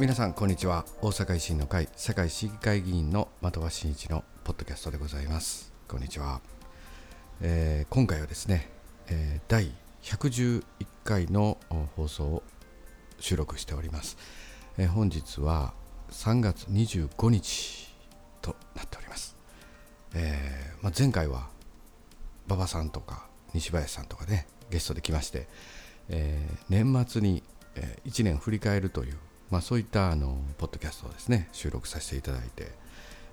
皆さんこんにちは。大阪維新の会世界市議会議員の的場真一のポッドキャストでございます。こんにちは、えー、今回はですね、えー、第111回の放送を収録しております、えー、本日は3月25日となっております、えーまあ、前回は馬場さんとか西林さんとかねゲストで来まして、えー、年末に、えー、1年振り返るというまあ、そういったあのポッドキャストをですね収録させていただいて、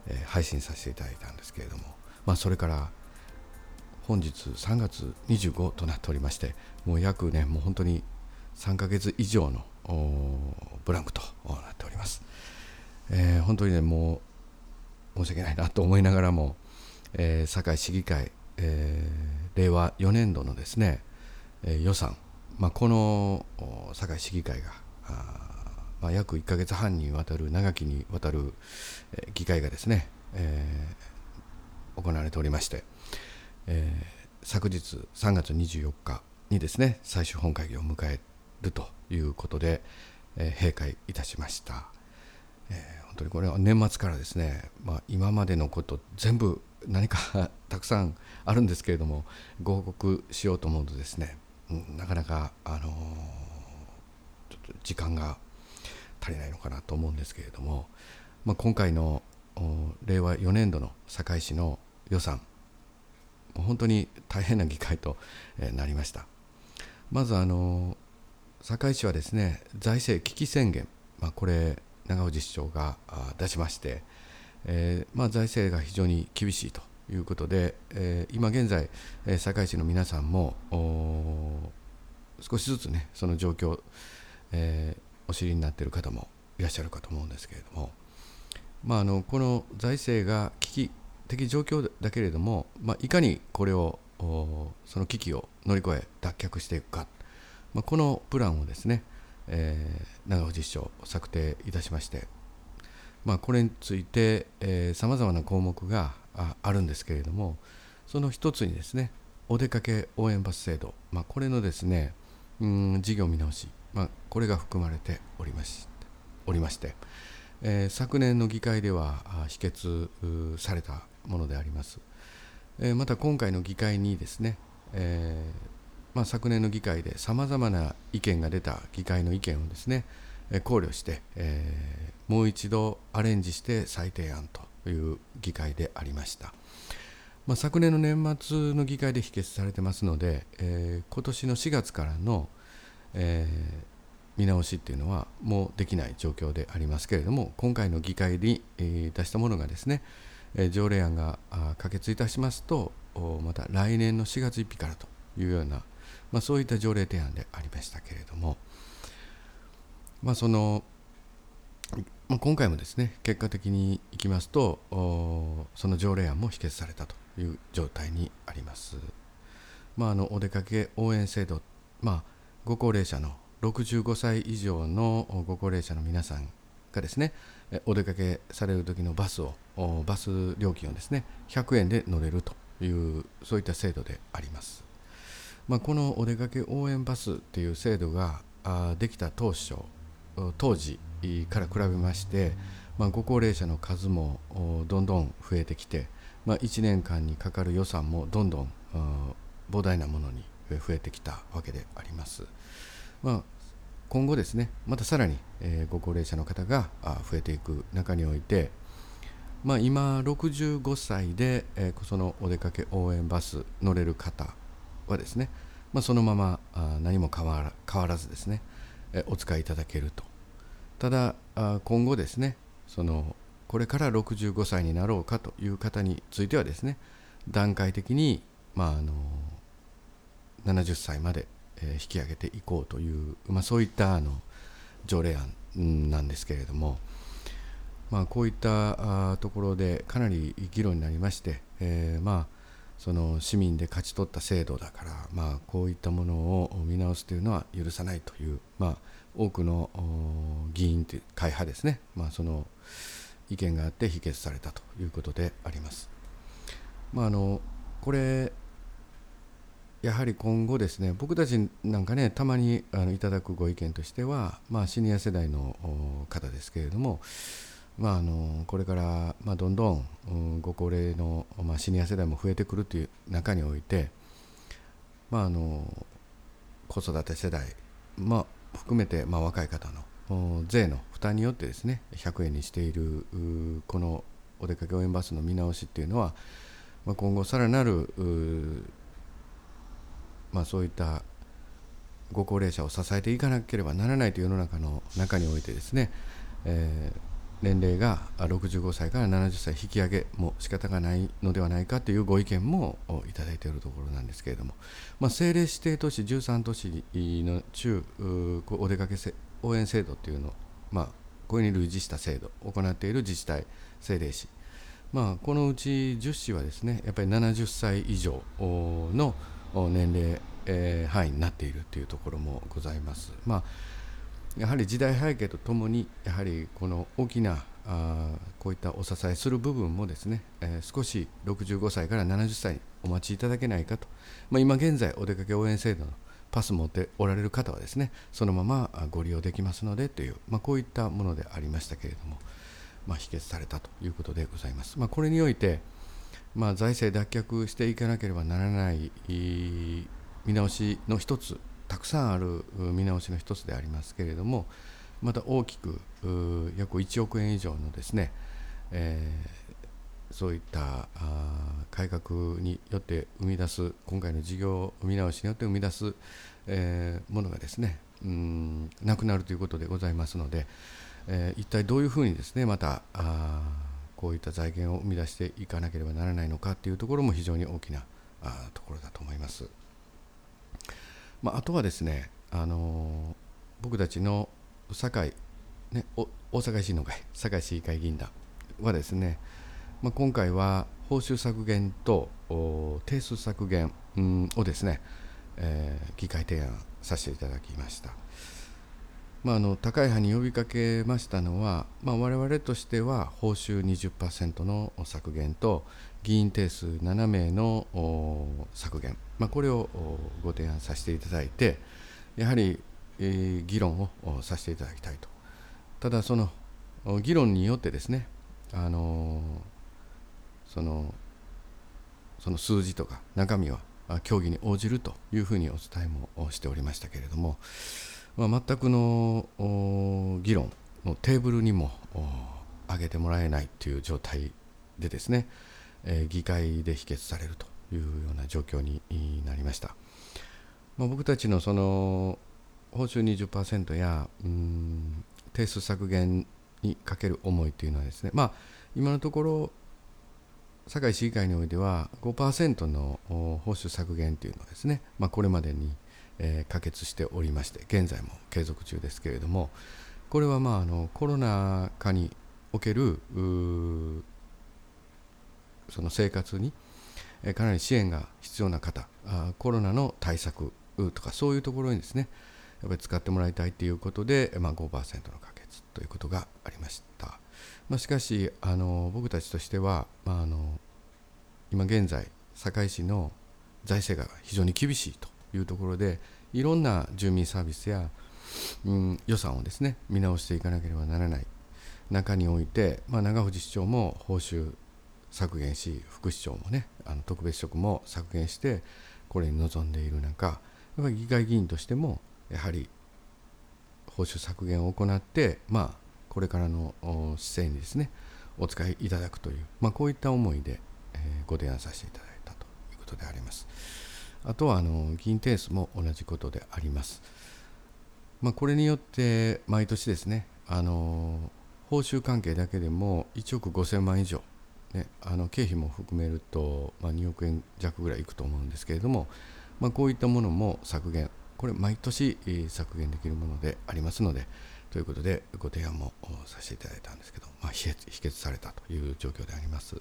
えー、配信させていただいたんですけれども、まあ、それから本日3月25となっておりましてもう約ねもう本当に3ヶ月以上のブランクとなっております、えー、本当にねもう申し訳ないなと思いながらも、えー、堺市議会、えー、令和4年度のですね、えー、予算、まあ、この堺市議会がまあ、約1ヶ月半にわたる長きにわたる、議会がですね、えー、行われておりまして、えー、昨日3月24日にですね最終本会議を迎えるということで、えー、閉会いたしました、えー、本当にこれは年末からですね、まあ、今までのこと全部何か たくさんあるんですけれどもご報告しようと思うとですね、うん、なかなか、あのちょっと時間が足りないのかなと思うんですけれども、まあ、今回の令和4年度の堺市の予算本当に大変な議会となりました。まずあの堺市はですね財政危機宣言、まあ、これ長尾市長が出しまして、えーまあ、財政が非常に厳しいということで、えー、今現在堺市の皆さんも少しずつねその状況、えー、お知りになっている方もいらっしゃるかと思うんですけれども、まあ、あのこの財政が危機的状況だけれども、まあ、いかにこれをその危機を乗り越え脱却していくか、まあ、このプランをですね、えー、長藤市長策定いたしまして、まあ、これについてさまざまな項目があるんですけれどもその一つにですねお出かけ応援バス制度、まあ、これのですねうん事業見直し。まあ、これが含まれておりましおりまして、えー、昨年の議会では否決されたものであります、えー、また今回の議会にですね、えーまあ、昨年の議会でさまざまな意見が出た議会の意見をですね考慮して、えー、もう一度アレンジして再提案という議会でありました。まあ、昨年の年末の議会で否決されてますので、えー、今年の4月からの、えー、見直しっていうのはもうできない状況でありますけれども今回の議会に、えー、出したものがですね、えー、条例案が可決いたしますとまた来年の4月1日からというような、まあ、そういった条例提案でありましたけれども、まあ、その、まあ、今回もですね結果的にいきますとその条例案も否決されたという状態にあります。まあ、あのお出かけ応援制度、まあご高齢者の65歳以上のご高齢者の皆さんがですねお出かけされる時のバスをバス料金をですね100円で乗れるというそういった制度であります、まあ、このお出かけ応援バスっていう制度ができた当初当時から比べまして、まあ、ご高齢者の数もどんどん増えてきて、まあ、1年間にかかる予算もどんどん膨大なものに増えてきたわけであります。まあ、今後ですね、またさらに、えー、ご高齢者の方が増えていく中において、まあ、今65歳で、えー、そのお出かけ応援バス乗れる方はですね、まあ、そのままあ何も変わら変わらずですね、えー、お使いいただけるとただあ今後ですねそのこれから65歳になろうかという方についてはですね段階的に、まあ、あの70歳まで引き上げていこうという、まあ、そういったあの条例案なんですけれども、まあ、こういったところでかなり議論になりまして、えー、まあその市民で勝ち取った制度だから、まあ、こういったものを見直すというのは許さないという、まあ、多くの議員という会派ですね、まあ、その意見があって否決されたということであります。まあ、あのこれやはり今後ですね僕たちなんかねたまにあのいただくご意見としては、まあ、シニア世代の方ですけれども、まあ、あのこれから、まあ、どんどん、うん、ご高齢の、まあ、シニア世代も増えてくるという中において、まあ、あの子育て世代、まあ、含めて、まあ、若い方の税の負担によってですね100円にしているこのお出かけ応援バスの見直しっていうのは、まあ、今後さらなるまあ、そういったご高齢者を支えていかなければならないという世の中の中においてですね、えー、年齢が65歳から70歳引き上げも仕方がないのではないかというご意見もいただいているところなんですけれども、まあ、政令指定都市13都市の中お出かけ応援制度というのを、まあ、これに類似した制度を行っている自治体政令市、まあ、このうち10市はですねやっぱり70歳以上の年齢、えー、範囲になっているというところもございます。まあ、やはり時代背景とともにやはりこの大きなあこういったお支えする部分もですね、えー、少し65歳から70歳にお待ちいただけないかと、まあ、今現在お出かけ応援制度のパス持っておられる方はですねそのままご利用できますのでという、まあ、こういったものでありましたけれども、まあ、否決されたということでございます。まあ、これにおいて、まあ、財政脱却していかなければならない見直しの一つたくさんある見直しの一つでありますけれどもまた大きく約1億円以上のですね、えー、そういった改革によって生み出す今回の事業見直しによって生み出す、えー、ものがですねうんなくなるということでございますので、えー、一体どういうふうにですねまたあこういった財源を生み出していかなければならないのかというところも非常に大きなあところだと思います。まあ、あとはですね、あの僕たちの堺、ね、大阪維新の会堺市議会議員団はですね、まあ、今回は報酬削減と定数削減、をですね、えー、議会提案させていただきました。まあ、あの高い派に呼びかけましたのは、まあ、我々としては報酬20%の削減と議員定数7名の削減、まあ、これをご提案させていただいてやはり、議論をさせていただきたいと。ただその議論によってですねあのそのその数字とか中身は協議に応じるというふうにお伝えもしておりましたけれどもまあ、全くの議論のテーブルにも上げてもらえないという状態でですね、えー、議会で否決されるというような状況になりました。まあ、僕たちのその報酬20%やうん定数削減にかける思いというのはですね、まあ、今のところ堺市議会においては5%の報酬削減というのはですね、まあ、これまでにえー、可決しておりまして現在も継続中ですけれどもこれはまああのコロナ禍におけるその生活に、え、かなり支援が必要な方あコロナの対策とかそういうところにですねやっぱり使ってもらいたいということで、まあ、5%の可決ということがありました、まあ、しかしあの僕たちとしては、まあ、あの今現在堺市の財政が非常に厳しいと。いうところでいろんな住民サービスや、うん、予算をですね見直していかなければならない中において、まあ、長藤市長も報酬削減し副市長もねあの特別職も削減してこれに臨んでいる中やっぱり議会議員としてもやはり報酬削減を行って、まあ、これからの姿勢にですねお使いいただくという、まあ、こういった思いで、えー、ご提案させていただいたということであります。あとはあの議員定数も同じことであります。まあ、これによって毎年ですねあの報酬関係だけでも1億5000万以上、ね、あの経費も含めると、まあ、2億円弱ぐらいいくと思うんですけれども、まあ、こういったものも削減これ毎年削減できるものでありますのでということでご提案もさせていただいたんですけど、まあ、否決されたという状況であります。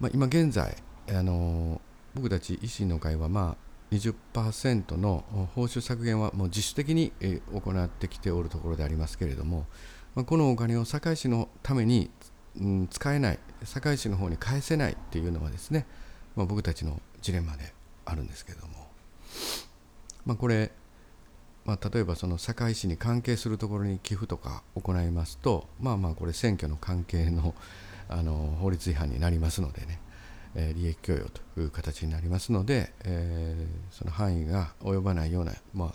まあ、今現在あの僕たち維新の会はまあ20%の報酬削減はもう自主的に行ってきておるところでありますけれども、まあ、このお金を堺市のために、うん、使えない堺市の方に返せないっていうのはですね、まあ、僕たちのジレンマであるんですけれども、まあ、これ、まあ、例えばその堺市に関係するところに寄付とか行いますとまあまあこれ選挙の関係のあの法律違反になりますのでね、えー、利益供与という形になりますので、え、その範囲が及ばないような、まあ、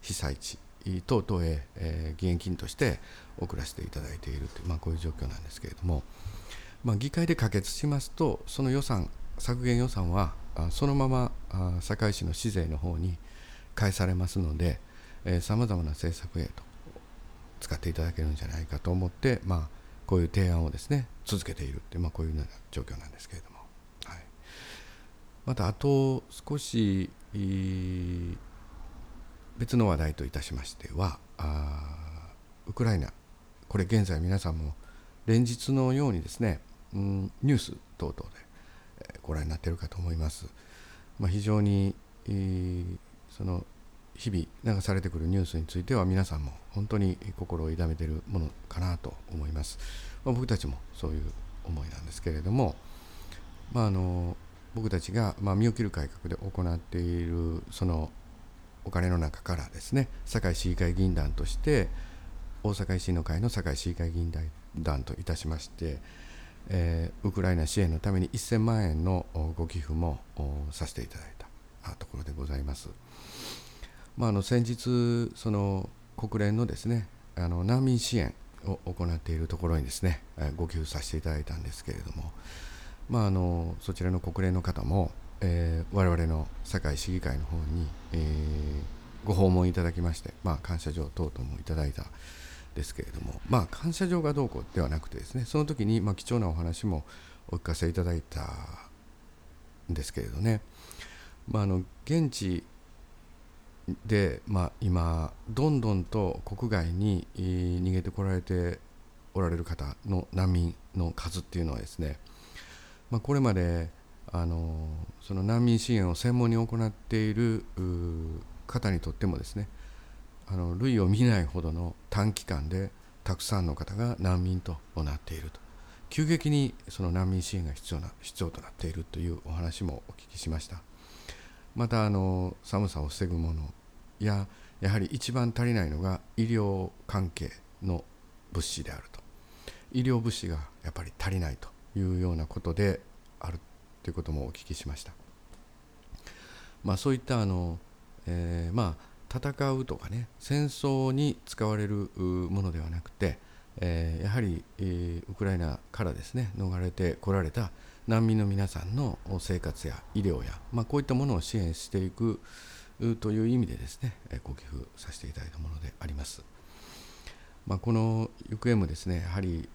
被災地等々へ、え、義援金として送らせていただいているという、まあ、こういう状況なんですけれども、まあ、議会で可決しますとその予算削減予算はそのまま堺市の市税の方に返されますのでさまざまな政策へと使っていただけるんじゃないかと思って、まあ、こういう提案をですね続けているという、まあ、こういうような状況なんですけれども、またあと少し別の話題といたしましてはウクライナこれ現在皆さんも連日のようにですね、うん、ニュース等々でご覧になっているかと思います。まあ、非常に、その日々流されてくるニュースについては皆さんも本当に心を痛めているものかなと思います。まあ、僕たちもそういう思いなんですけれども、まあ、あの僕たちが、まあ、身を切る改革で行っているそのお金の中からですね堺市議会議員団として大阪維新の会の堺市議会議員団といたしましてえー、ウクライナ支援のために1000万円のご寄付もさせていただいたところでございます。まあ、あの先日その国連のですねあの難民支援を行っているところにですねご寄付させていただいたんですけれども、まあ、あのそちらの国連の方も、えー、我々の堺市議会の方に、えー、ご訪問いただきまして、まあ、感謝状等々もいただいたですけれども、まあ、感謝状がどうこうではなくてですねその時にま貴重なお話もお聞かせいただいたんですけれどね、まあ、あの現地で、ま、今どんどんと国外に逃げてこられておられる方の難民の数っていうのはですね、まあ、これまであのその難民支援を専門に行っている方にとってもですねあの類を見ないほどの短期間でたくさんの方が難民となっていると。急激にその難民支援が必要な必要となっているというお話もお聞きしました。またあの寒さを防ぐものややはり一番足りないのが医療関係の物資であると。医療物資がやっぱり足りないと。いうようなことであるということもお聞きしましたまあそういったあの、えー、まあ戦うとかね戦争に使われるものではなくて、えー、やはり、えー、ウクライナからですね逃れてこられた難民の皆さんの生活や医療や、まあ、こういったものを支援していくという意味でですねご寄付させていただいたものであります。まあ、この行方もですねやはり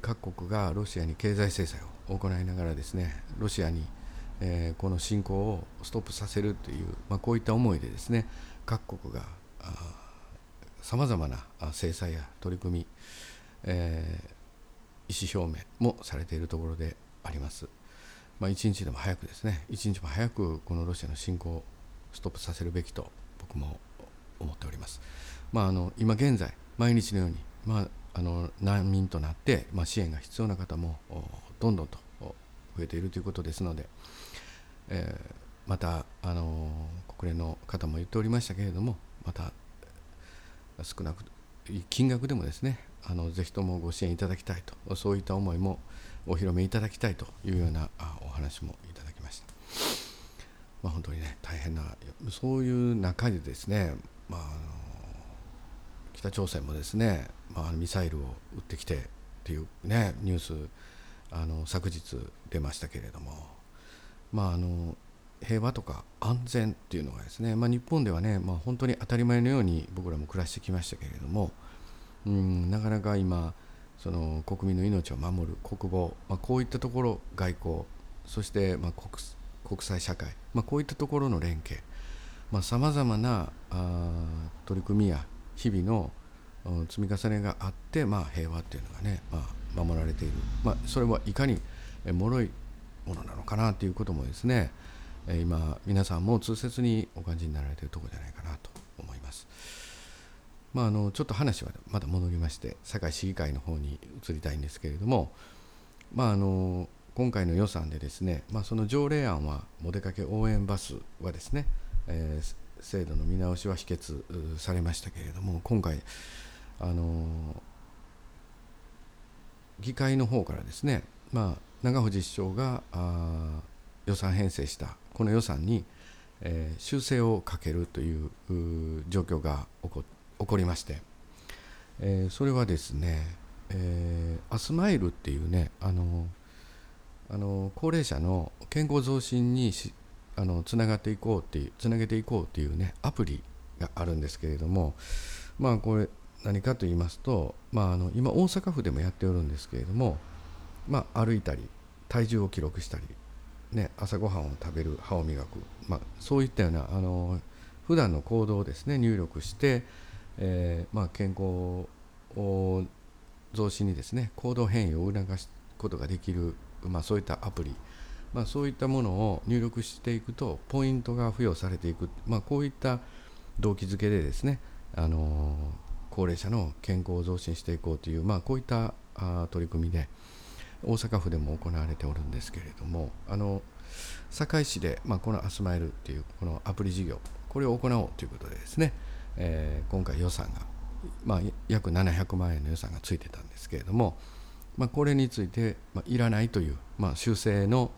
各国がロシアに経済制裁を行いながらですねロシアに、えー、この侵攻をストップさせるという、まあ、こういった思いでですね各国がさまざまな制裁や取り組み、えー、意思表明もされているところであります。まあ、一日でも早くですね、一日も早くこのロシアの侵攻をストップさせるべきと僕も思っております。まあ、あの今現在、毎日のように、まあ、あの難民となって、まあ、支援が必要な方もどんどんと増えているということですので、えー、またあの国連の方も言っておりましたけれどもまた少なく金額でもですねあのぜひともご支援いただきたいとそういった思いもお披露目いただきたいというようなお話もいただきました、まあ、本当にね大変なそういう中でですね、まあ、あの北朝鮮もですね、まあ、ミサイルを撃ってきてっていうねニュースあの昨日出ましたけれどもまああの平和とか安全っていうのがですね、まあ、日本ではね、まあ、本当に当たり前のように僕らも暮らしてきましたけれどもうんなかなか今その国民の命を守る国防、まあ、こういったところ外交そしてまあ国国際社会、まあ、こういったところの連携さまざ、まなあ取り組みや日々の積み重ねがあって、まあ、平和っていうのがね、まあ、守られている、まあ、それはいかに脆いものなのかなということもですね今皆さんも痛切にお感じになられているところじゃないかなと思います。まあ、あのちょっと話はまだ戻りまして堺市議会の方に移りたいんですけれども、まあ、あの今回の予算でですね、まあ、その条例案はお出かけ応援バスはですね、えー、制度の見直しは否決されましたけれども今回あの議会の方からですね、まあ、長藤市長があ予算編成したこの予算に、えー、修正をかけるという状況が起こ起こりまして、えー、それはですね、えー、アスマイルっていうねあのあの高齢者の健康増進にしあのつながっていこうっていうつなげていこうっていうねアプリがあるんですけれどもまあこれ何かと言いますと、まあ、あの今大阪府でもやっておるんですけれども、まあ、歩いたり体重を記録したり、ね、朝ごはんを食べる歯を磨く、まあ、そういったようなあの普段の行動をですね入力して、えーまあ、健康を増進にですね行動変異を促すことができる、まあ、そういったアプリまあ、そういったものを入力していくとポイントが付与されていく、まあ、こういった動機づけでですね、あの高齢者の健康を増進していこうという、まあ、こういったあ取り組みで大阪府でも行われておるんですけれどもあの堺市で、まあ、このアスマイルっていうこのアプリ事業これを行おうということでですね、えー、今回予算が、まあ、約700万円の予算がついてたんですけれども、まあ、これについて、まあ、いらないという、まあ、修正の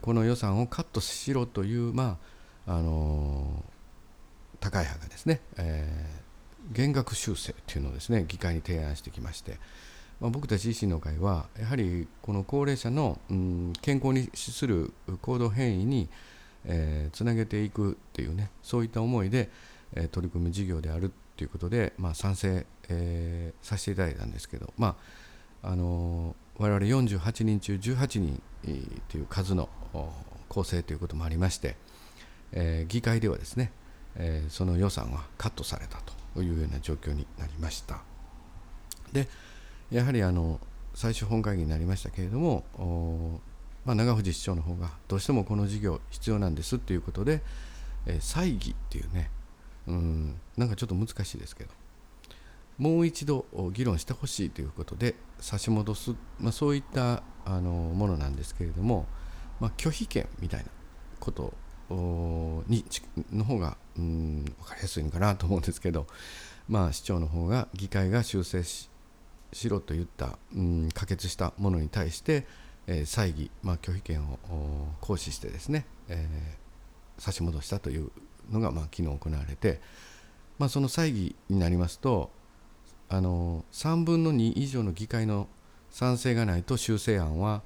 この予算をカットしろという、まああの高い派がですね、えー、減額修正というのをですね議会に提案してきまして、まあ、僕たち維新の会はやはりこの高齢者の、うん、健康に資する行動変異に、えー、つなげていくっていうねそういった思いで、えー、取り組む事業であるということで、まあ、賛成、えー、させていただいたんですけど、まああの我々48人中18人という数の構成ということもありまして、え、議会ではですね、え、その予算はカットされたというような状況になりました。でやはりあの最終本会議になりましたけれども、まあ、長藤市長の方がどうしてもこの事業必要なんですということで、えー、猜疑っていうねうんなんかちょっと難しいですけどもう一度議論してほしいということで差し戻す、まあ、そういったあのものなんですけれども、まあ、拒否権みたいなことにの方がうん分かりやすいのかなと思うんですけど、まあ、市長の方が議会が修正ししろと言ったうん可決したものに対して、えー、猜疑、まあ、拒否権を行使してですね、えー、差し戻したというのが、まあ、昨日行われて、まあ、その猜疑になりますとあの3分の2以上の議会の賛成がないと修正案は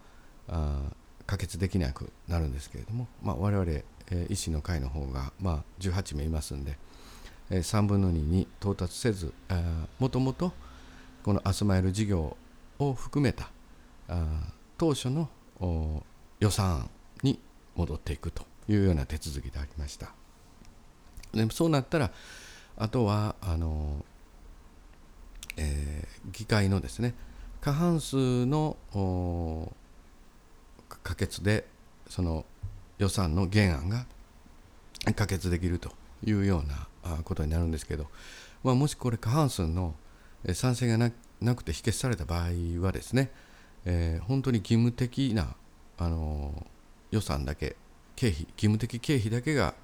あ可決できなくなるんですけれども、まあ、我々、えー、維新の会の方が、まあ、18名いますんで、えー、3分の2に到達せずもともとこのアスマイル事業を含めたあ当初の予算案に戻っていくというような手続きでありました。でそうなったらあとはあのえー、議会のですね過半数の可決でその予算の原案が可決できるというようなことになるんですけど、まあ、もしこれ過半数の賛成がなくて否決された場合はですね、えー、本当に義務的な、あの予算だけ経費義務的経費だけが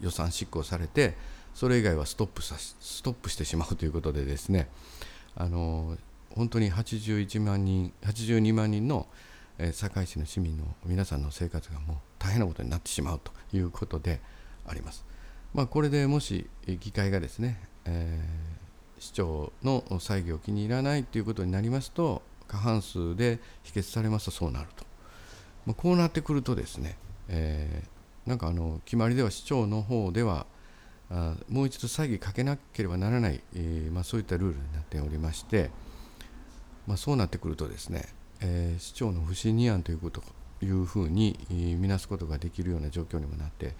予算執行されてそれ以外はストップさストップしてしまうということでですね、あの本当に81万人82万人の、えー、堺市の市民の皆さんの生活がもう大変なことになってしまうということであります。まあ、これでもし議会がですね、えー、市長の裁議を気に入らないということになりますと過半数で否決されますとそうなると、まあ、こうなってくるとですね、えー、なんかあの決まりでは市長の方ではあもう一度詐欺かけなければならない、えー、まあ、そういったルールになっておりまして、まあ、そうなってくるとですね、えー、市長の不信任案というこというふうに見なすことができるような状況にもなって、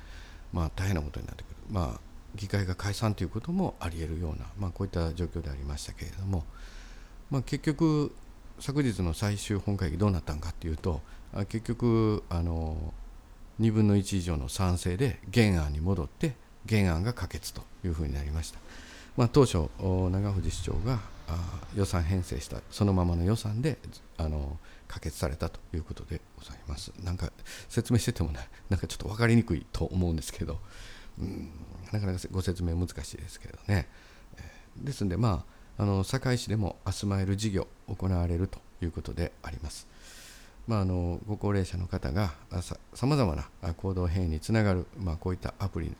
まあ、大変なことになってくる、まあ、議会が解散ということもありえるような、ま、こういった状況でありましたけれども、ま、結局昨日の最終本会議どうなったんかっていうと結局あの2分の1以上の賛成で原案に戻って原案が可決というふうになりました。まあ、当初、長藤市長が予算編成したそのままの予算であの可決されたということでございます。なんか説明しててもねなんかちょっと分かりにくいと思うんですけど、うん、なかなかご説明難しいですけどね、えー、ですんでまああの堺市でもアスマイル事業行われるということであります。まあ、あのご高齢者の方がさまざまな行動変異につながる、まあ、こういったアプリ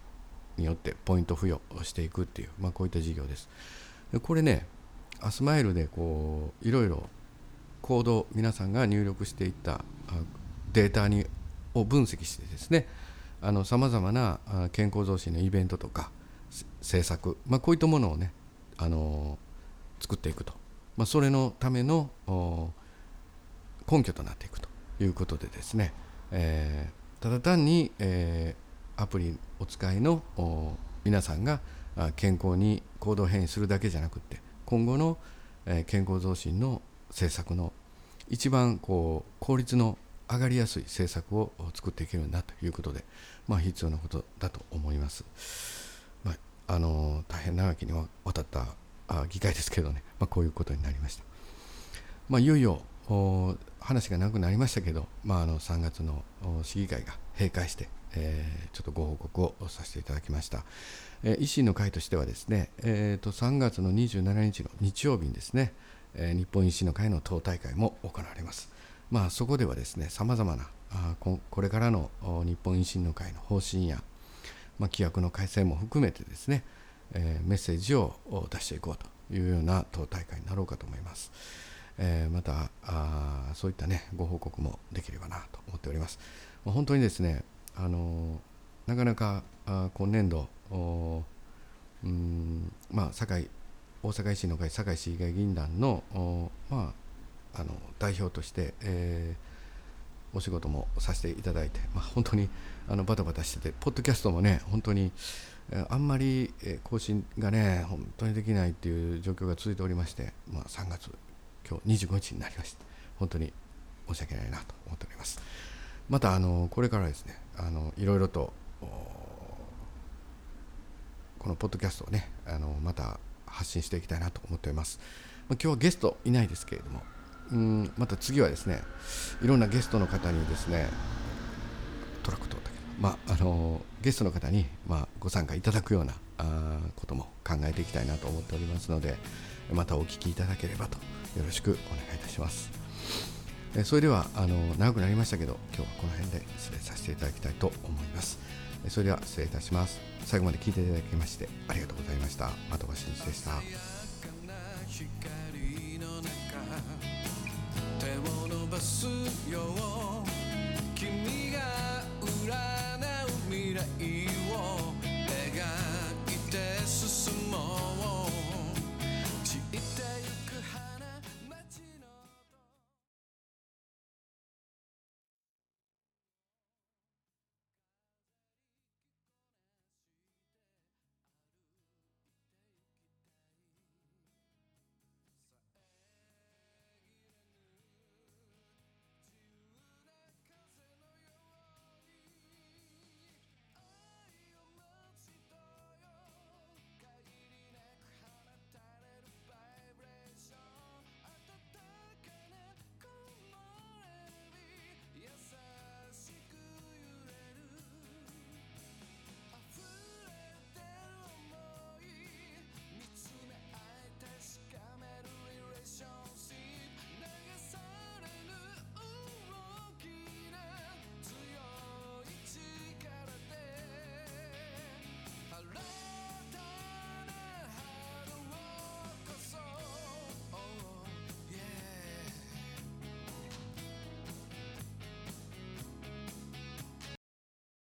によってポイント付与をしていくっていう、まあ、こういった事業です。でこれねアスマイルでこういろいろコード皆さんが入力していったデータにを分析してですねさまざまな健康増進のイベントとか政策、まあ、こういったものをねあの作っていくと、まあ、それのための根拠となっていくということでですね、えー、ただ単に、えー、アプリお使いの皆さんが健康に行動変異するだけじゃなくて今後の、え、健康増進の政策の一番こう効率の上がりやすい政策を作っていけるんだということで、まあ、必要なことだと思います。まあ、あの大変長きにわたったあ議会ですけどね、まあ、こういうことになりました。まあ、いよいよ話がなくなりましたけど、まあ、あの3月の市議会が閉会して、えー、ちょっとご報告をさせていただきました、えー、維新の会としてはですね、えー、と3月の27日の日曜日にですね、えー、日本維新の会の党大会も行われます、まあ、そこではですねさまざまなあここれからの日本維新の会の方針や、まあ、規約の改正も含めてですね、え、メッセージを出していこうというような党大会になろうかと思います。えー、またあそういったねご報告もできればなと思っております。本当にですね、あのー、なかなかあ今年度うんまあ堺大阪維新の会堺市議会議員団のまああの代表として、えー、お仕事もさせていただいて、まあ、本当にあのバタバタしててポッドキャストもね本当にあんまり更新がね本当にできないっていう状況が続いておりまして、まあ、3月今日25日になりました。本当に申し訳ないなと思っております。またあのこれからですねあのいろいろとこのポッドキャストをねあのまた発信していきたいなと思っております、ま、今日はゲストいないですけれどもうんまた次はですねいろんなゲストの方にですねトラック通ったけど、まあ、あのゲストの方に、まあ、ご参加いただくようなあことも考えていきたいなと思っておりますのでまたお聞きいただければとよろしくお願いいたします。えそれではあの長くなりましたけど今日はこの辺で失礼させていただきたいと思います。それでは失礼いたします。最後まで聞いていただきましてありがとうございました。的場真一でした。手を伸ばすよ